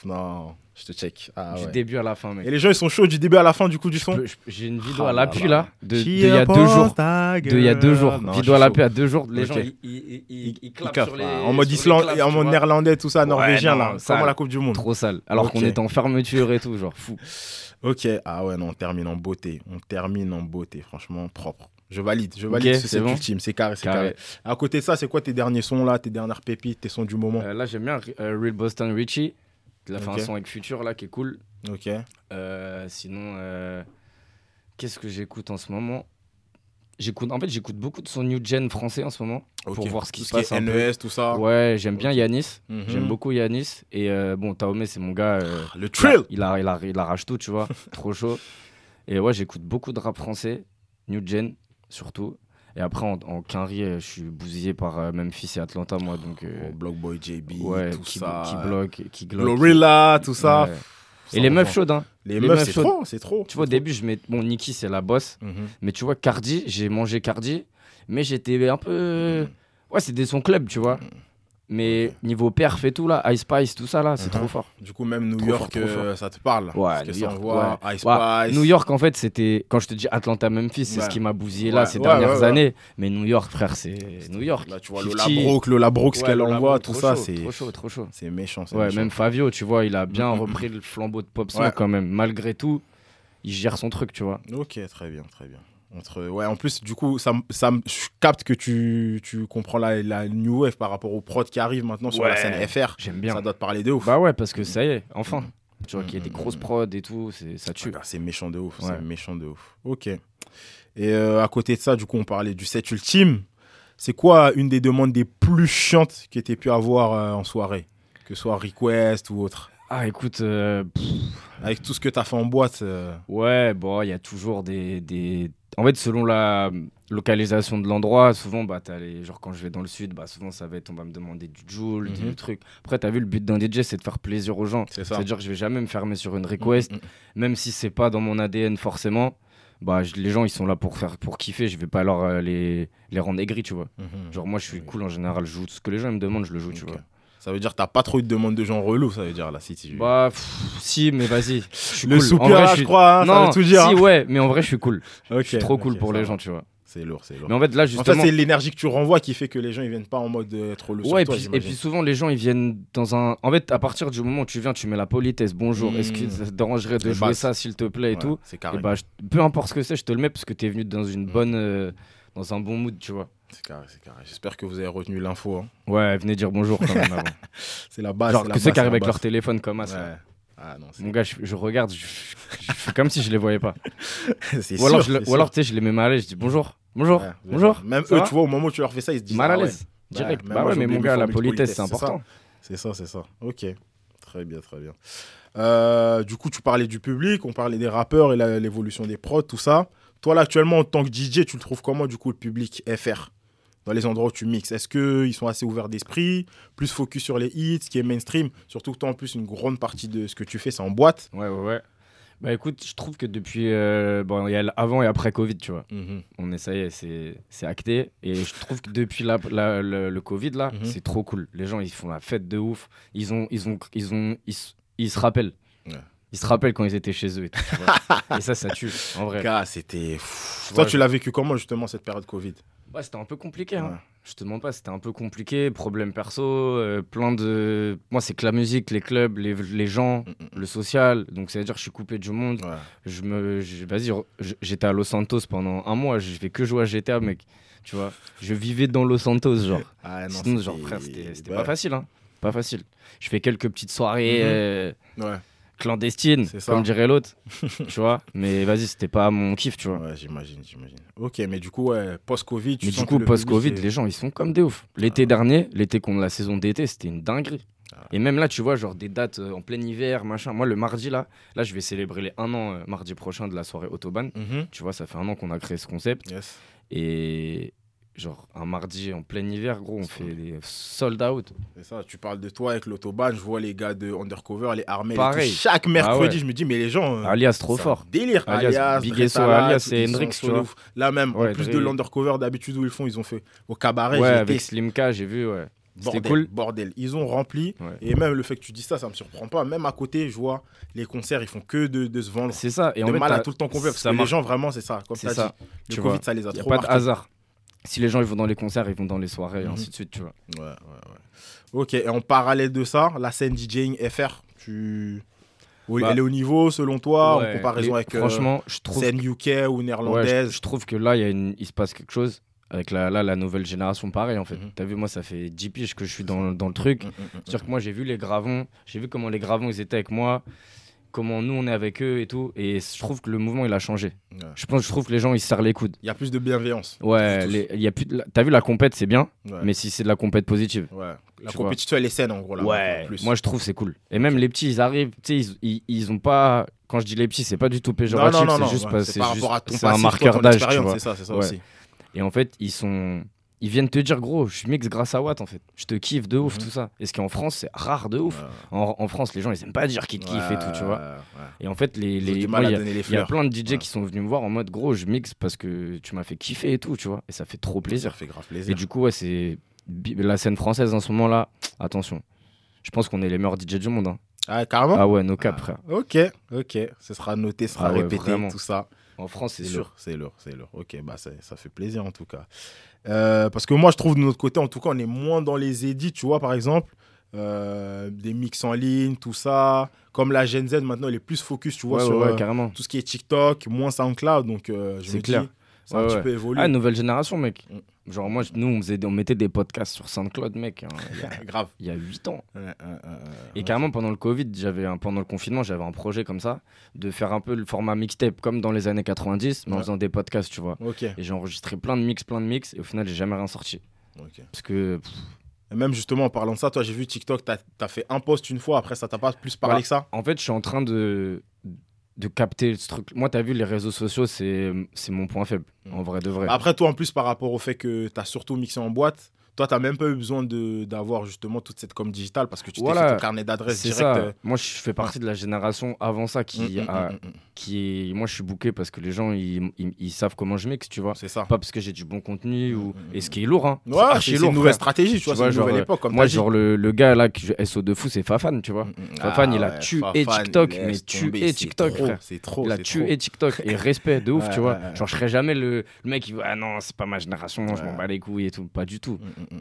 Non, je te check. Ah, Du ouais. début à la fin, mec. Et les gens, ils sont chauds du début à la fin, du coup, du son. J'ai une vidéo Ah à l'appui là. de, il y a deux jours. De il y a deux jours. Non, vidéo à l'appui à deux jours. Les gens, ils, ils, ils, ils, ils clapent clap, sur les. en mode Islande, en mode néerlandais, tout ça, norvégien, là, sale. comme à la Coupe du Monde. Trop sale. Alors qu'on était en fermeture et tout, genre fou. Ok, ah ouais, non, on termine en beauté. On termine en beauté, franchement, propre. Je valide, je valide c'est bon. ultime, c'est carré, c'est Carré. carré. À côté de ça, c'est quoi tes derniers sons là, tes dernières pépites, tes sons du moment? Euh, là, j'aime bien euh, Real Boston Richie. Il a fait Ok. un son avec Future là qui est cool. Ok. Euh, sinon, euh, qu'est-ce que j'écoute en ce moment? J'écoute, en fait, j'écoute beaucoup de son new gen français en ce moment pour voir ce qui Tout se ce qui passe. est un peu. NES, tout ça. Ouais, j'aime bien Yanis. Mhm. J'aime beaucoup Yanis. Et euh, bon, Taomé, c'est mon gars. euh, Le trill il, a, il, a- il arrache tout, tu vois. Trop chaud. Et ouais, j'écoute beaucoup de rap français, new gen surtout. Et après, en, en quinri, euh, je suis bousillé par euh, Memphis et Atlanta, moi. Donc, euh, Blockboy JB, ouais, tout qui, ça. qui bloque, qui glock. Glorilla, tout ça. Ouais. Et les meufs chaudes, hein. Les meufs, c'est trop, c'est trop. Tu vois, au début, je mets. Bon, Nikki, c'est la boss. Mhm. Mais tu vois, Cardi, j'ai mangé Cardi. Mais j'étais un peu. Ouais, c'était son club, tu vois. Mais niveau perf et tout, là, Ice Spice, tout ça, là, c'est Mhm. trop fort. Du coup, même New Trop York, fort, euh, ça te parle. Ouais, New York, envoie ouais. Ice Ouais. New York, en fait, c'était. Quand je te dis Atlanta, Memphis, c'est Ouais. ce qui m'a bousillé là ces dernières années. Mais New York, frère, c'est New York. Là, tu vois, 50. Lola Brooke, Lola Brooke, ce qu'elle envoie, tout ça, c'est. Trop chaud, trop chaud. C'est méchant, Ouais, méchant. même Fabio, tu vois, il a bien Mhm. repris le flambeau de Pop Smoke quand même. Malgré tout, il gère son truc, tu vois. Ok, très bien, très bien. Entre... Ouais, en plus, du coup, ça, ça, je capte que tu, tu comprends la, la New Wave par rapport aux prods qui arrivent maintenant sur la scène FR. J'aime bien. Ça doit te parler de ouf. Bah ouais, parce que ça y est, enfin. Tu vois qu'il y a des mhm, grosses prods et tout, c'est- ça tue. Ah, c'est méchant de ouf, Ouais. c'est méchant de ouf. Ok. Et euh, à côté de ça, du coup, on parlait du set ultime. C'est quoi une des demandes des plus chiantes que tu aies pu avoir euh, en soirée? Que ce soit request ou autre? Ah, écoute, euh, Avec tout ce que tu as fait en boîte. euh, ouais, bon, il y a toujours des, des. En fait, selon la localisation de l'endroit, souvent, bah, t'as les... genre quand je vais dans le sud, bah, souvent, ça va être, on va me demander du Joule, Mhm. du truc. Après, t'as vu, le but d'un DJ, c'est de faire plaisir aux gens. C'est-à-dire que je vais jamais me fermer sur une request, Mm, mm, même si c'est pas dans mon ADN forcément. Bah, je- les gens, ils sont là pour faire, pour kiffer. Je vais pas leur euh, les, les rendre aigris, tu vois. Mhm. Genre, moi, je suis cool en général. Je joue ce que les gens ils me demandent, je le joue, tu vois. Ça veut dire que t'as pas trop eu de demandes de gens relous, ça veut dire là, si tu. Bah, pff, si, mais vas-y. Le cool. Soupir, vrai, là, je crois, hein, ça non, veut tout dire, Si, hein. ouais, mais en vrai, je suis cool. Ok, je suis trop cool pour ça les va. gens, tu vois. C'est lourd, c'est lourd. Mais en fait, là, En justement. fait, c'est l'énergie que tu renvoies qui fait que les gens ils viennent pas en mode euh, être relou Ouais, sur et puis, et j'imagine. puis souvent les gens ils viennent dans un. En fait, à partir du moment où tu viens, tu mets la politesse, bonjour, est-ce que Mmh. ça te dérangerait de jouer bases. ça s'il te plaît et Ouais, tout c'est carré. Bah, je- peu importe ce que c'est, je te le mets parce que t'es venu dans Mmh. une bonne. euh, dans un bon mood, tu vois. C'est carré, c'est carré. J'espère que vous avez retenu l'info. hein. Ouais, venez dire bonjour quand même avant. C'est la base. Genre que ceux qui arrivent avec leur téléphone comme ça. Ouais. Ah non, c'est- Mon gars, je, je regarde, je, je fais comme si je les voyais pas. C'est ou alors, sûr, je, le- c'est ou alors sûr. tu sais, je les mets mal à l'aise, je dis bonjour, bonjour, Ouais, bonjour. Même ça eux, tu vois, au moment où tu leur fais ça, ils se disent Mal à ah ouais. l'aise, direct. Bah moi, ouais, mais mon gars, la politesse, c'est ça. important. C'est ça, c'est ça. Ok. Très bien, très bien. Euh, du coup, tu parlais du public, on parlait des rappeurs et l'évolution des prods, tout ça. Toi, là, actuellement, en tant que DJ, tu le trouves comment, du coup, le public FR Dans les endroits où tu mixes Est-ce qu'ils sont assez ouverts d'esprit Plus focus sur les hits, ce qui est mainstream? Surtout que toi, en plus, une grande partie de ce que tu fais, c'est en boîte. Ouais, ouais, ouais. Bah écoute, je trouve que depuis. euh, bon, il y a avant et après Covid, tu vois. Mhm. On est, ça y est, c'est acté. Et je trouve que depuis la, la- le, le Covid, là, Mhm. c'est trop cool. Les gens, ils font la fête de ouf. Ils, ont, ils, ont, ils, ont, ils, se rappellent. Ouais. Ils se rappellent quand ils étaient chez eux et tout. tu vois. et ça, ça tue, en vrai. Gars, c'était. Ouais, Toi, tu l'as vécu comment, justement, cette période Covid? Ouais, c'était un peu compliqué. Hein. Ouais. Je te demande pas, c'était un peu compliqué. Problème perso, euh, plein de. Moi, c'est que la musique, les clubs, les, les gens, Mm, le social. Donc, ça veut dire que je suis coupé du monde. Ouais. Je me. Vas-y, j'étais à Los Santos pendant un mois. Je fais que jouer à GTA, mec. Tu vois Je vivais dans Los Santos, genre. Ah, non, Sinon, genre, c'était- frère, c'était c'était ouais. pas facile, hein. Pas facile. Je fais quelques petites soirées. Mhm. euh, Ouais. Ça. comme dirait l'autre, tu vois. Mais vas-y, c'était pas mon kiff, tu vois. Ouais, j'imagine, j'imagine. Ok, mais du coup, ouais, post-Covid, tu Mais sens du coup, le post-Covid, public les gens, ils sont comme des ouf. L'été dernier, l'été qu'on la saison d'été, c'était une dinguerie. Ah. Et même là, tu vois, genre des dates euh, en plein hiver, machin. Moi, le mardi, là, là, je vais célébrer les un an, euh, mardi prochain, de la soirée Autobahn. Mhm. Tu vois, ça fait un an qu'on a créé ce concept. Yes. Et genre, un mardi en plein hiver, gros, on fait des sold out. C'est ça, tu parles de toi avec l'autobahn, je vois les gars de Undercover, les armées. et Pareil. tout. Chaque Ah mercredi, ouais. je me dis, mais les gens. euh, Alias, trop fort. Délire. Alias, Alias, Big Alias, sont Hendrix, tu vois. Là même, Ouais, en plus de l'Undercover, d'habitude, où ils font, ils ont fait au cabaret. Ouais, avec Slimka, j'ai vu, ouais. Bordel, cool. bordel. Ils ont rempli. Ouais. Et même le fait que tu dis ça, ça me surprend pas. Même à côté, je vois les concerts, ils font que de, de se vendre. C'est ça. Et de en fait, mal à tout le temps complet. Parce ça que les gens, vraiment, c'est ça. Comme ça. dit, Tu le vois. Covid, ça les a Y a trop pas de hasard. Si les gens ils vont dans les concerts, ils vont dans les soirées et Mhm. ainsi de suite, tu vois. Ouais, ouais, ouais. Ok, et en parallèle de ça, la scène DJing FR, tu. Oui, Bah, elle est au niveau selon toi, ouais, en comparaison les- avec euh, franchement, je trouve scène UK ou Ouais, néerlandaise. je, je trouve que là, il y a une- il se passe quelque chose. Avec la, là, la nouvelle génération, pareil en fait. Mhm. T'as vu, moi, ça fait 10 piges que je suis dans, dans le truc. Mm, mm, mm, C'est-à-dire que moi, j'ai vu les gravons, j'ai vu comment les gravons ils étaient avec moi, comment nous on est avec eux et tout. Et je trouve que le mouvement il a changé. Ouais. Je pense, je trouve que les gens ils se serrent les coudes. Il y a plus de bienveillance. Ouais, il y a plus. de la- T'as vu la compète, c'est bien, Ouais. mais si c'est de la compète positive. Ouais. La vois. compétition, elle est saine en gros. Là, plus. Moi je trouve c'est cool. Et même les petits, ils arrivent, tu sais, ils, ils, ils ont pas. Quand je dis les petits, c'est pas du tout péjoratif, c'est juste ouais, parce c'est un marqueur d'âge, c'est ça, c'est ça Ouais. aussi. Et en fait, ils sont. Ils viennent te dire, gros, je suis mix grâce à Watt en fait. Je te kiffe de ouf, Mhm. tout ça. Et ce qui en France, c'est rare de ouf. Ouais. En, en France, les gens, ils aiment pas dire qu'ils te kiffent et tout, tu vois. Ouais. Et en fait, les, les, moi, y a- les y plein de DJ qui sont venus me voir en mode, gros, je mixe parce que tu m'as fait kiffer et tout, tu vois. Et ça fait trop Ça plaisir. fait grave plaisir. Et du coup, ouais, c'est la scène française en ce moment-là. Attention. Je pense qu'on est les meilleurs DJ du monde. hein. Ah, carrément? Ah ouais, no cap, Ah, frère. Ok, ok. Ce sera noté, ce sera Ah répété, tout ça. En France, c'est sûr. c'est lourd, c'est lourd. Ok, bah ça, ça fait plaisir en tout cas. Euh, parce que moi, je trouve de notre côté, en tout cas, on est moins dans les édits, tu vois, par exemple, euh, des mix en ligne, tout ça. Comme la Gen Z, maintenant, elle est plus focus, tu vois, Ouais, sur ouais, ouais, euh, carrément. tout ce qui est TikTok, moins SoundCloud. Donc, euh, je C'est me clair. dis, c'est un Ouais, petit ouais. peu évolué. Ah, nouvelle génération, mec. Mm. Genre, moi, nous, on, faisait, des- on mettait des podcasts sur SoundCloud, mec. hein, il y a- Grave. Il y a 8 ans. Ouais, Et carrément, pendant le Covid, j'avais un, pendant le confinement, j'avais un projet comme ça, de faire un peu le format mixtape, comme dans les années 90, mais en faisant des podcasts, tu vois. Et j'ai enregistré plein de mix, plein de mix, et au final, j'ai jamais rien sorti. Parce que. pff, Et même justement, en parlant de ça, toi, j'ai vu TikTok, t'as as fait un post une fois, après, ça t'a pas plus parlé Bah, que ça? En fait, je suis en train de, de capter ce truc. Moi, t'as vu, les réseaux sociaux, c'est c'est mon point faible, Mm. en vrai de vrai. Après, toi, en plus, par rapport au fait que t'as surtout mixé en boîte, Toi, tu n'as même pas eu besoin d'avoir justement toute cette com digitale parce que tu t'es Voilà, fait ton carnet d'adresses c'est direct. ça. euh, Moi, je fais partie de la génération avant ça qui, Mm, mm, a- mm. qui. Moi, je suis booké parce que les gens, ils, ils- ils savent comment je mixe, tu vois. C'est ça. Pas parce que j'ai du bon contenu ou. Et ce qui est lourd, hein. Ouais, C'est une nouvelle frère. stratégie, tu vois, c'est une nouvelle époque, comme Moi, genre, le, le gars là, qui SO de fou, c'est Fafan, tu vois. Fafan, Ah il a ouais, tué TikTok, mais tué TikTok, frère. c'est trop, Il a tué. TikTok. Et respect de ouf, tu vois. Genre, je serais jamais le, mec qui va, ah non, c'est pas ma génération, je m'en bats les couilles et tout. Pas du tout.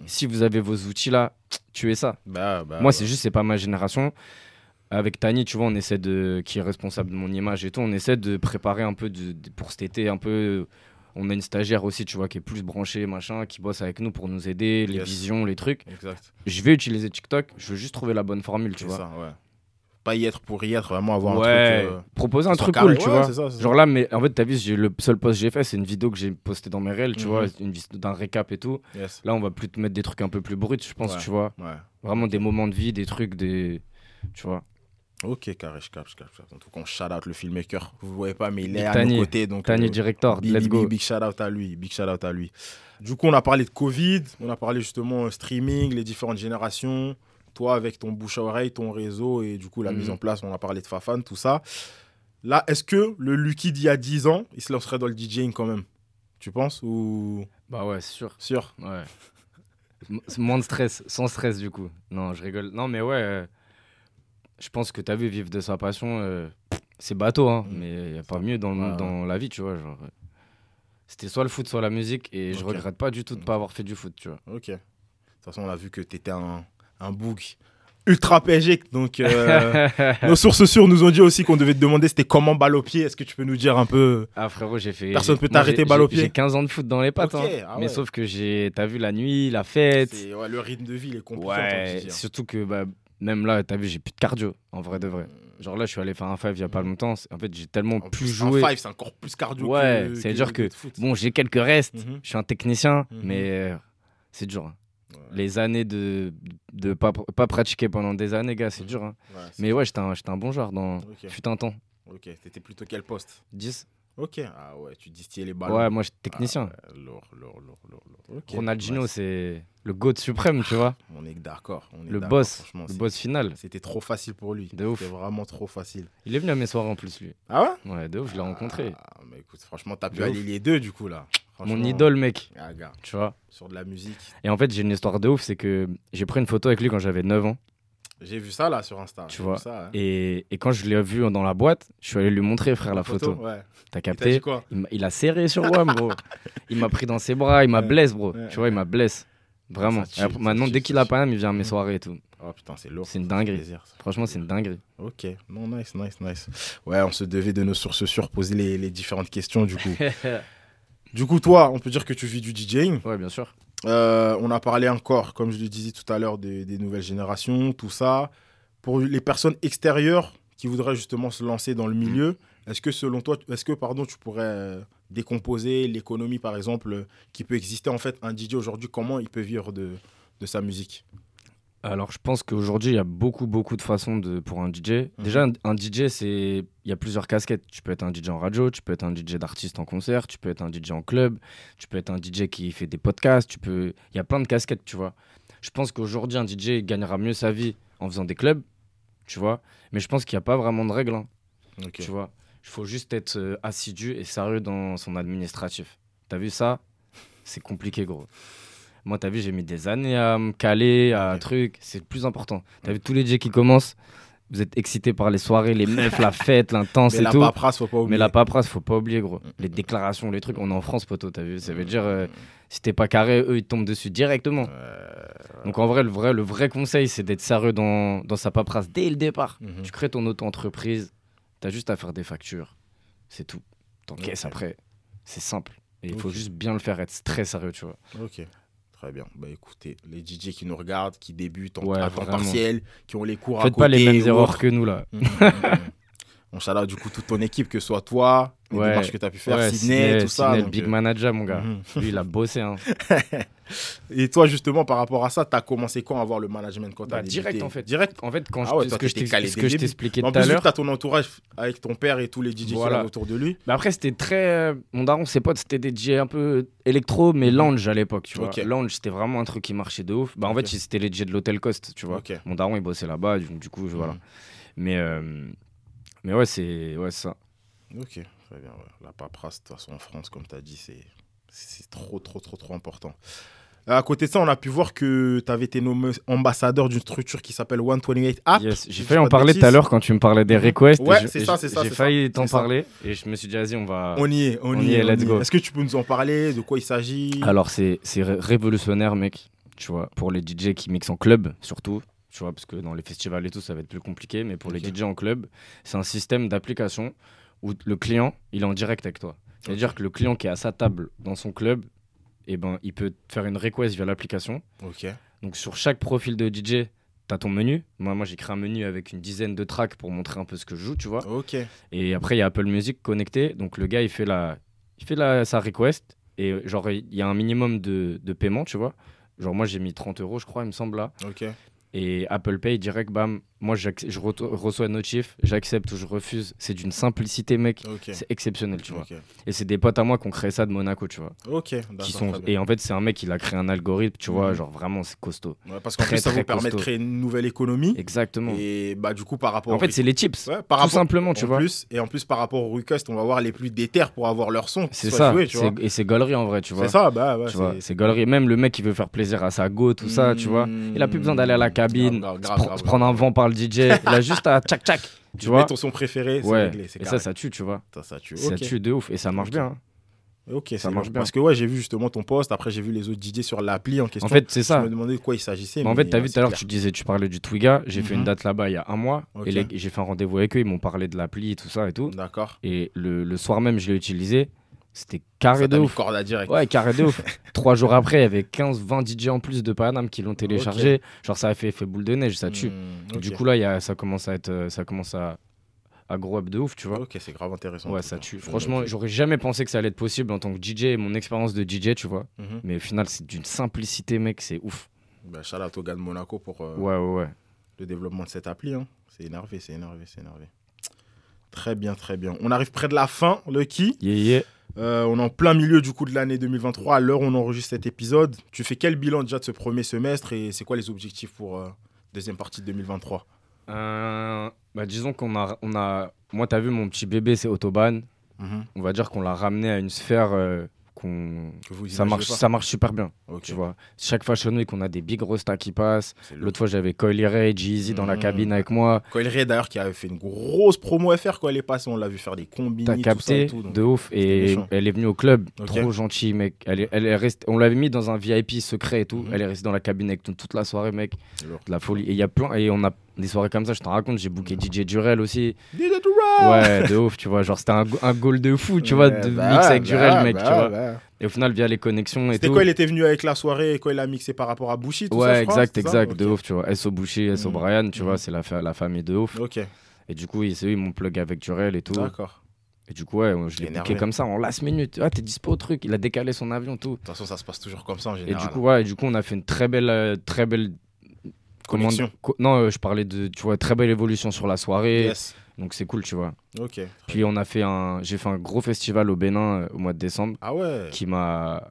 Si vous avez vos outils là, tuez ça. Bah, bah, Moi, ouais. c'est juste, c'est pas ma génération. Avec Tani, tu vois, on essaie de. qui est responsable de mon image et tout, on essaie de préparer un peu de, de- pour cet été, un peu. On a une stagiaire aussi, tu vois, qui est plus branchée, machin, qui bosse avec nous pour nous aider, les Yes. visions, les trucs. Exact. Je vais utiliser TikTok, je veux juste trouver la bonne formule, tu vois. ça, ouais. Pas y être pour y être, vraiment avoir ouais, un truc. euh, proposer un truc carré. cool, tu Ouais, vois. ça. Genre là, mais en fait, t'as vu, j'ai- le seul post que j'ai fait, c'est une vidéo que j'ai postée dans mes réels, tu Mhm. vois, une vidéo d'un récap et tout. Yes. Là, on va plus te mettre des trucs un peu plus bruts, je pense, Ouais, tu vois. Vraiment des moments de vie, des trucs, des. Tu vois. Ok, carré, je capte, je capte. En tout cas, on shout out le filmmaker. Vous ne voyez pas, mais il est Big à Tani. nos côtés. Donc, Tani director, big, let's big, go. Big, big shout out à lui. Big shout out à lui. Du coup, on a parlé de Covid, on a parlé justement euh, streaming, les différentes générations. Toi, avec ton bouche à oreille, ton réseau et du coup, la Mhm. mise en place, on a parlé de Fafan, tout ça. Là, est-ce que le Lucky d'il y a 10 ans, il se lancerait dans le DJing quand même? Tu penses ou... Bah ouais, c'est sûr. Sûr Ouais. Moins de stress, sans stress du coup. Non, je rigole. Non, mais ouais, euh, je pense que t'as vu vivre de sa passion, euh, c'est bateau, hein, mais il a pas mieux dans, Mm. Ouais, dans la vie, tu vois. Genre, euh, c'était soit le foot, soit la musique, et je Ok. regrette pas du tout de pas avoir fait du foot, tu vois. Ok. De toute façon, on a vu que tu étais un, un book ultra PSG. Donc, euh, nos sources sûres nous ont dit aussi qu'on devait te demander c'était comment balle au pied. Est-ce que tu peux nous dire un peu Ah frérot, j'ai fait. Personne peut t'arrêter balle au pied J'ai 15 ans de foot dans les pattes, hein. ah mais sauf que j'ai. T'as vu la nuit, la fête. Ouais, le rythme de vie, il est compliqué. Ouais, surtout que bah, même là, t'as vu, j'ai plus de cardio, en vrai de vrai. Genre là, je suis allé faire un five il y a pas longtemps. c'est- En fait, j'ai tellement En plus joué. un five, c'est encore plus cardio Ouais, que- c'est que-. Bon, j'ai quelques restes. Mhm. Je suis un technicien, Mhm. mais euh, c'est dur. hein. Les années de de pas, pas pratiquer pendant des années, gars, c'est dur. hein. Ouais, mais ouais, j'étais un, un bon joueur dans. Ok. Fut un temps. Ok, t'étais plutôt quel poste? 10. Ok, ah ouais, tu distillais les ballons. Ouais, moi, j'étais technicien. Ah lourd, lourd, lourd, Ronaldinho, c'est le GOAT suprême, tu vois. On est d'accord. Le boss, le boss final. C'était trop facile pour lui. De ouf. C'était vraiment trop facile. Il est venu à mes soirées en plus, lui. Ah ouais? Ouais, de ouf, je l'ai rencontré. Ah, mais écoute, franchement, t'as pu ouf. les deux du coup là. Mon idole, mec. Ah, gars, Tu vois. sur de la musique. Et en fait, j'ai une histoire de ouf, c'est que j'ai pris une photo avec lui quand j'avais 9 ans, J'ai vu ça là sur Insta. tu vois. ça, hein. et, et quand je l'ai vu dans la boîte, je suis allé lui montrer, frère, la, La photo, photo. ouais. T'as Il t'a capté dit quoi il, il a serré sur WAM, bro. il m'a pris dans ses bras, il m'a Ouais. blesse, bro. Ouais, tu vois, il m'a blesse. Vraiment. Tue, après, maintenant, tue, dès qu'il a tue. Paname, il vient à mes Mm. soirées et tout. Oh putain, c'est lourd. C'est une dinguerie. plaisir, Franchement, c'est une dinguerie. Ok, non, nice, nice, nice. Ouais, on se devait de nos sources sûres poser les, les différentes questions du coup. du coup, toi, on peut dire que tu vis du DJing. Ouais, bien sûr. Euh, on a parlé encore, comme je le disais tout à l'heure, des, des nouvelles générations, tout ça. Pour les personnes extérieures qui voudraient justement se lancer dans le milieu, est-ce que selon toi, est-ce que pardon, tu pourrais euh, décomposer l'économie par exemple euh, qui peut exister en fait un DJ aujourd'hui Comment il peut vivre de, de sa musique? Alors, je pense qu'aujourd'hui, il y a beaucoup, beaucoup de façons de, pour un DJ. Déjà, un, un DJ, c'est. Il y a plusieurs casquettes. Tu peux être un DJ en radio, tu peux être un DJ d'artiste en concert, tu peux être un DJ en club, tu peux être un DJ qui fait des podcasts, tu peux. Il y a plein de casquettes, tu vois. Je pense qu'aujourd'hui, un DJ gagnera mieux sa vie en faisant des clubs, tu vois. Mais je pense qu'il n'y a pas vraiment de règles, hein, Ok. tu vois. Il faut juste être euh, assidu et sérieux dans son administratif. T'as vu ça? C'est compliqué, gros. Moi, t'as vu, j'ai mis des années à me caler, à un truc. C'est le plus important. T'as vu tous les DJ qui commencent Vous êtes excités par les soirées, les meufs, la fête, l'intense Mais et la tout. paperasse, faut pas oublier. Mais la paperasse, faut pas oublier, gros. Les déclarations, les trucs, on est en France, poteau, t'as vu Ça veut dire, euh, si t'es pas carré, eux, ils tombent dessus directement. Donc en vrai, le vrai, le vrai conseil, c'est d'être sérieux dans, dans sa paperasse dès le départ. Mhm. Tu crées ton auto-entreprise, t'as juste à faire des factures. C'est tout. T'encaisses Ok. après. C'est simple. Et il faut juste bien le faire, être très sérieux, tu vois. Ok, très bien. Bah écoutez, les DJ qui nous regardent, qui débutent en Ouais, à temps partiel, qui ont les cours à Faites côté. pas les mêmes erreurs que nous, là. Mhm, mhm, mhm. On shout du coup toute ton équipe, que ce soit toi, les Ouais. démarches que tu as pu faire, Ouais, Sydney, tout ça. Sydney, donc, big euh, manager, mon gars. mhm. Lui, il a bossé. Hein. Et toi, justement, par rapport à ça, tu as commencé quand à avoir le management quand Bah, direct, en fait. Direct En fait, quand Ah je, ouais, toi, je ce que je t'expliquais En tout à plus, vu l'heure. que t'as ton entourage avec ton père et tous les DJ qui Voilà. sont autour de lui. Mais après, c'était très. euh, Mon daron, ses potes, c'était des DJ un peu électro, mais lounge à l'époque, tu vois. Ok. Lounge, c'était vraiment un truc qui marchait de ouf. Bah, en fait, c'était les DJ de l'Hôtel Coast, tu vois. Ok. Mon daron, il bossait là-bas, du, du coup, voilà. Mhm. Mais, euh, mais ouais, c'est ouais, ça. Ok, très bien. ouais. La paperasse, de toute façon, en France, comme tu as dit, c'est trop, trop, trop, trop important. À côté de ça, on a pu voir que tu avais été nommé ambassadeur d'une structure qui s'appelle 128 App. Yes, J'ai failli en parler tout à l'heure quand tu me parlais des requests. Ouais, c'est ça, c'est ça, J'ai failli t'en parler et je me suis dit, vas-y, on va. On y est, on, On y est, let's y go. Est-ce que tu peux nous en parler De quoi il s'agit? Alors, c'est c'est ré- révolutionnaire, mec. Tu vois, pour les DJ qui mixent en club, surtout. Tu vois, parce que dans les festivals et tout, ça va être plus compliqué. Mais pour les DJ en club, c'est un système d'application où le client, il est en direct avec toi. C'est-à-dire que le client qui est à sa table dans son club, eh ben, il peut faire une request via l'application. Ok. Donc, sur chaque profil de DJ, tu as ton menu. Moi, moi j'ai créé un menu avec une dizaine de tracks pour montrer un peu ce que je joue, tu vois. Ok. Et après, il y a Apple Music connecté. Donc, le gars, il fait, la, il fait la, sa request. Et genre, il y a un minimum de, de paiement, tu vois. Genre, moi, j'ai mis 30 euros, je crois, il me semble, là. Ok. Et Apple Pay, direct, bam. Moi, je reto- reçois notif, j'accepte ou je refuse. C'est d'une simplicité, mec. Ok. C'est exceptionnel, tu vois. Et c'est des potes à moi qui ont créé ça de Monaco, tu vois. Ok. Qui sont... Et en fait, c'est un mec, il a créé un algorithme, tu vois. Mhm. Genre, vraiment, c'est costaud. Ouais, parce qu'en plus, ça vous permet de créer une nouvelle économie. Exactement. Et bah, du coup, par rapport En fait, c'est les. Ouais, par tout rapport- simplement, tu en vois. Plus, et en plus, par rapport au request, on va voir les plus déter pour avoir leur son. C'est ça. joué, tu vois. et c'est gaulerie en vrai, tu vois. C'est ça, bah ouais. Tu vois, c'est gaulerie. Même le mec qui veut faire plaisir à sa go, tout ça, tu vois. Il a plus besoin d'aller à la cabine, Grave, grave, se, prendre un vent par le DJ. Il a juste à tchac tchac. Tu Tu vois. mets ton son préféré, c'est ouais. réglé, Et ça, ça tue, tu vois. Ça, ça tue. Ça Ok. tue de ouf. Et ça marche bien. hein. Ok, Ça marche bien. Parce que ouais, j'ai vu justement ton post. Après, j'ai vu les autres DJ sur l'appli en question. En fait, c'est ça. Je me demandais de quoi il s'agissait. Mais en fait, t'as vu tout à l'heure, tu disais, tu parlais du Twiga. J'ai fait une Mhm. date là-bas il y a un mois. Ok. Et les- j'ai fait un rendez-vous avec eux. Ils m'ont parlé de l'appli et tout ça et tout. D'accord. Et le, le soir même, je l'ai utilisé. C'était carré de ouf. corde à direct. Ouais, carré de ouf. Trois jours après, il y avait 15-20 DJ en plus de Paname qui l'ont téléchargé. Genre, ça a fait effet boule de neige, ça tue. Hmm, Du coup, là, il y a, ça commence à être, euh, ça commence à, à grow up de ouf, tu vois. Ok, c'est grave intéressant. Ouais, ça tue. Franchement, j'aurais jamais pensé que ça allait être possible en tant que DJ et mon expérience de DJ, tu vois. Mhm. Mais au final, c'est d'une simplicité, mec, c'est ouf. Bah, shout out au gars de Monaco pour euh, Ouais, ouais, ouais. le développement de cette appli. hein. C'est énervé, c'est énervé, c'est énervé. Très bien, très bien. On arrive près de la fin, Lucky. Yeah, yeah. Euh, on est en plein milieu du coup de l'année 2023. À l'heure où on enregistre cet épisode, tu fais quel bilan déjà de ce premier semestre et c'est quoi les objectifs pour euh, deuxième partie de 2023 Euh, bah, disons qu'on a, on a. Moi, t'as vu, mon petit bébé, c'est Autobahn. Mhm. On va dire qu'on l'a ramené à une sphère euh, qu'on. Ça marche, pas ça marche super bien. Tu vois. Chaque Fashion Week, on a des big rostas qui passent. L'autre fois, j'avais Coily Ray, Jeezy dans la Mhm. cabine avec moi. Coil Ray d'ailleurs qui avait fait une grosse promo FR quand elle est passée, on l'a vu faire des combini, T'as tout ça et capté tout. de ouf et elle est venue au club trop gentille mec elle est, elle est restée on l'avait mis dans un VIP secret et tout Mhm. elle est restée dans la cabine avec toute la soirée mec de la folie et il y a plein et on a des soirées comme ça je t'en raconte j'ai booké DJ Durel aussi. DJ Durel ouais de ouf tu vois genre c'était un, go- un goal de fou tu vois de bah, mix avec bah, Durel mec bah, tu vois. bah. et au final via les connexions et C'était tout. quoi Il était venu avec la soirée et quoi il a mixé par rapport à Bushi tout ça, ouais je crois, exact c'était ça exact de ouf tu vois. SO Boucher SO Mhm. Brian tu Mhm. vois c'est la, fa- la famille de ouf. Ok, et du coup ils- c'est eux ils m'ont plug avec Durel et tout. D'accord. et du coup ouais je l'ai booké comme ça en last minute. Ah t'es dispo au truc. Il a décalé son avion tout. De toute façon, ça se passe toujours comme ça en Et général. du coup, ouais, et du coup, on a fait une très belle, euh, très belle Connexion. co- non, euh, je parlais de, tu vois, très belle évolution sur la soirée. Yes. Donc c'est cool, tu vois. Ok. Puis on a fait un, j'ai fait un gros festival au Bénin euh, au mois de décembre Ah ouais. qui m'a,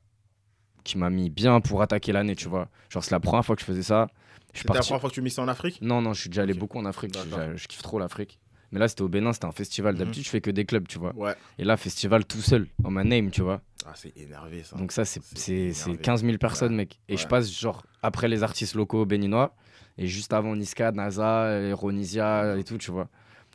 qui m'a mis bien pour attaquer l'année, tu vois. Genre c'est la première fois que je faisais ça. C'était la première fois que tu mixais en Afrique? Non, non, je suis déjà allé beaucoup en Afrique. Je, je kiffe trop l'Afrique. Mais là, c'était au Bénin, c'était un festival. Mhm. D'habitude, je fais que des clubs, tu vois. Ouais. Et là, festival tout seul, en ma name, tu vois. Ah, c'est énervé ça. Donc ça, c'est C'est c'est- c'est énervé. 15 000 personnes, Ouais. mec. Et je passe, genre, après les artistes locaux béninois, et juste avant Niska, NASA, Ronisia et tout, tu vois.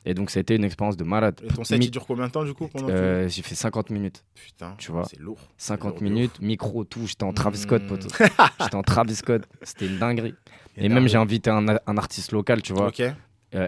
Et donc, été une expérience de malade. Et ton set, il dure combien de temps du coup que- Euh, J'ai fait 50 minutes. Putain, tu vois. C'est lourd. 50 lourd de minutes, micro, tout. J'étais en Travis Scott, Mm. poteau. J'étais en Travis Scott. C'était une dinguerie. Et même, j'ai invité un, un artiste local, tu vois. Ok. euh,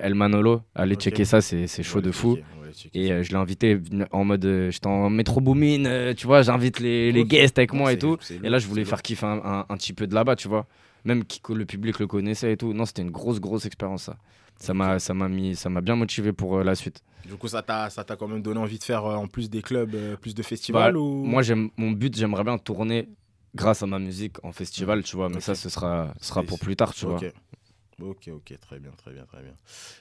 El Manolo. Allez checker ça, c'est chaud de fou. checker. Et euh, je l'ai invité en mode. euh, J'étais en métro booming, euh, tu vois, j'invite les, les guests avec moi et tout. Et là, je voulais faire kiffer un, un- un petit peu de là-bas, tu vois. Même qui, le public le connaissait et tout. Non, c'était une grosse, grosse expérience, ça. Ça m'a ça m'a mis ça m'a bien motivé pour euh, la suite. Du coup, ça t'a ça t'a quand même donné envie de faire euh, en plus des clubs, euh, plus de festivals Bah, ou... Moi, j'aime mon but, j'aimerais bien tourner grâce à ma musique en festival, tu vois. Mais ça, ce sera, ce sera pour plus tard, tu vois. Ok, ok, très bien, très bien, très bien.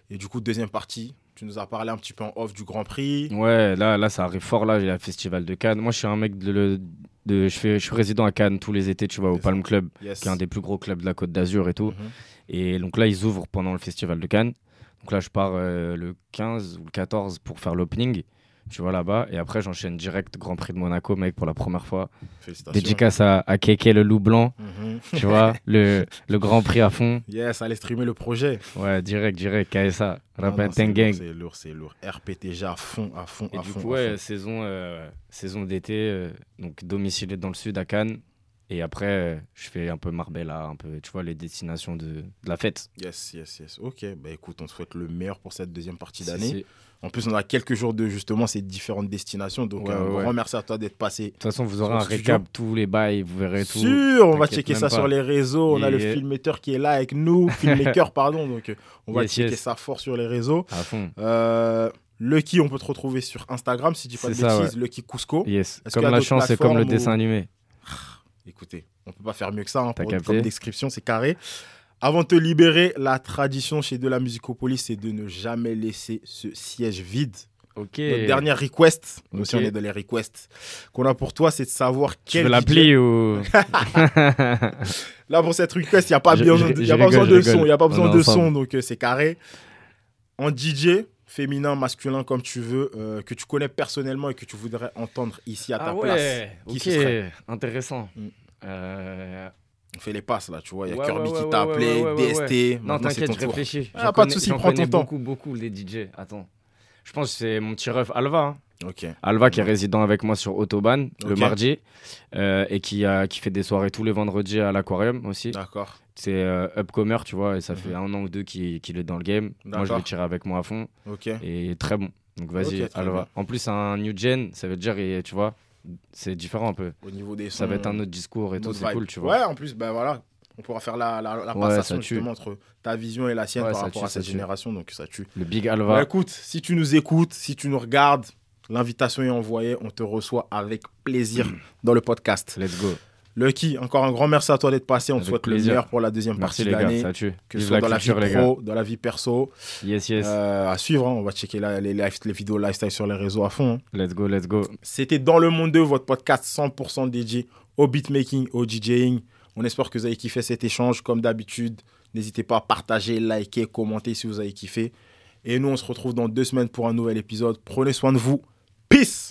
Et du coup, deuxième partie, tu nous as parlé un petit peu en off du Grand Prix. Ouais, là, là, ça arrive fort. Là, j'ai le festival de Cannes. Moi, je suis un mec de, de je fais, je suis résident à Cannes tous les étés, tu vois, au Palm. Club, Yes. qui est un des plus gros clubs de la Côte d'Azur et tout. Mhm. Et donc là, ils ouvrent pendant le festival de Cannes. Donc là, je pars euh, le 15 ou le 14 pour faire l'opening. Tu vois là-bas. Et après, j'enchaîne direct Grand Prix de Monaco, mec, pour la première fois. Félicitations. Dédicace à, à Keke le loup blanc. Mhm. Tu vois, le, le Grand Prix à fond. Yes, allez streamer le projet. Ouais, direct, direct, KSA. Non, non, Rapin c'est lourd. C'est lourd. RPTG à fond, à fond, Et à du fond. coup, ouais, saison, euh, saison d'été, euh, donc domicilié dans le sud à Cannes. Et après, euh, je fais un peu Marbella, un peu, tu vois, les destinations de, de la fête. Yes, yes, yes. Ok, bah écoute, on te souhaite le meilleur pour cette deuxième partie d'année. En plus, on a quelques jours de justement ces différentes destinations. Donc, Ouais, un ouais, grand merci à toi d'être passé. De toute façon, vous aurez un récap, tous les bails, vous verrez tout. Sûr, on va checker ça pas. sur les réseaux. On a le Yeah. filmmateur qui est là avec nous. Filmmaker, pardon. Donc, on va Yes, checker yes. ça fort sur les réseaux. À fond. Euh, Lucky, on peut te retrouver sur Instagram si je dis pas de C'est ça, bêtises. ouais. Lucky Cusco. Yes. Comme la chance et comme le dessin où- animé. Écoutez, on peut pas faire mieux que ça. hein, pour- comme description, c'est carré. Avant de te libérer, la tradition chez De la Musicopolis, c'est de ne jamais laisser ce siège vide. Ok. Notre dernière request, nous aussi on est dans les requests, qu'on a pour toi, c'est de savoir Tu quel veux DJ l'appli ou. Là, pour cette request, il n'y a pas, Je- besoin je- de- je y a pas besoin de je son. Il n'y a pas besoin de son, donc euh, c'est carré. En DJ, féminin, masculin, comme tu veux, euh, que tu connais personnellement et que tu voudrais entendre ici à ta Ah place. ouais, Qui ok, ce serait? intéressant. Mm. Euh, On fait les passes là, tu vois. Il y a ouais, Kirby ouais, qui t'a appelé, DST. Non, t'inquiète, je réfléchis. Ah, pas de soucis, prends ton temps. beaucoup, beaucoup les DJ. Attends. Je pense que c'est mon petit ref Alva. hein. Ok. Alva qui est résident avec moi sur Autobahn le mardi euh, et qui, a, qui fait des soirées tous les vendredis à l'aquarium aussi. D'accord. C'est euh, upcomer, tu vois, et ça fait un an ou deux qu'il est dans le game. Moi, je vais tirer avec moi à fond. Ok. Et très bon. Donc vas-y, Alva. bien. En plus, un new gen, ça veut dire, tu vois, c'est différent un peu. Au niveau des Ça va sons, être un autre discours et tout, c'est cool, tu vois. Ouais, en plus, ben voilà, on pourra faire la, la, la Ouais, passation justement entre ta vision et la sienne Ouais, par rapport tue, à cette tue. génération, donc ça tue. Le Big Alva. Bah, écoute, si tu nous écoutes, si tu nous regardes, l'invitation est envoyée, on te reçoit avec plaisir dans le podcast. Let's go. Lucky, encore un grand merci à toi d'être passé. On te souhaite le plaisir. meilleur pour la deuxième Merci, partie les de gars, l'année. ça tue. Que ce soit la dans la vie pro, dans la vie perso. Yes, yes. Euh, à suivre, hein, on va checker la- les, live- les vidéos lifestyle sur les réseaux à fond. hein. Let's go, let's go. C'était Dans le Monde 2, votre podcast 100% dédié au beatmaking, au DJing. On espère que vous avez kiffé cet échange. Comme d'habitude, n'hésitez pas à partager, liker, commenter si vous avez kiffé. Et nous, on se retrouve dans deux semaines pour un nouvel épisode. Prenez soin de vous. Peace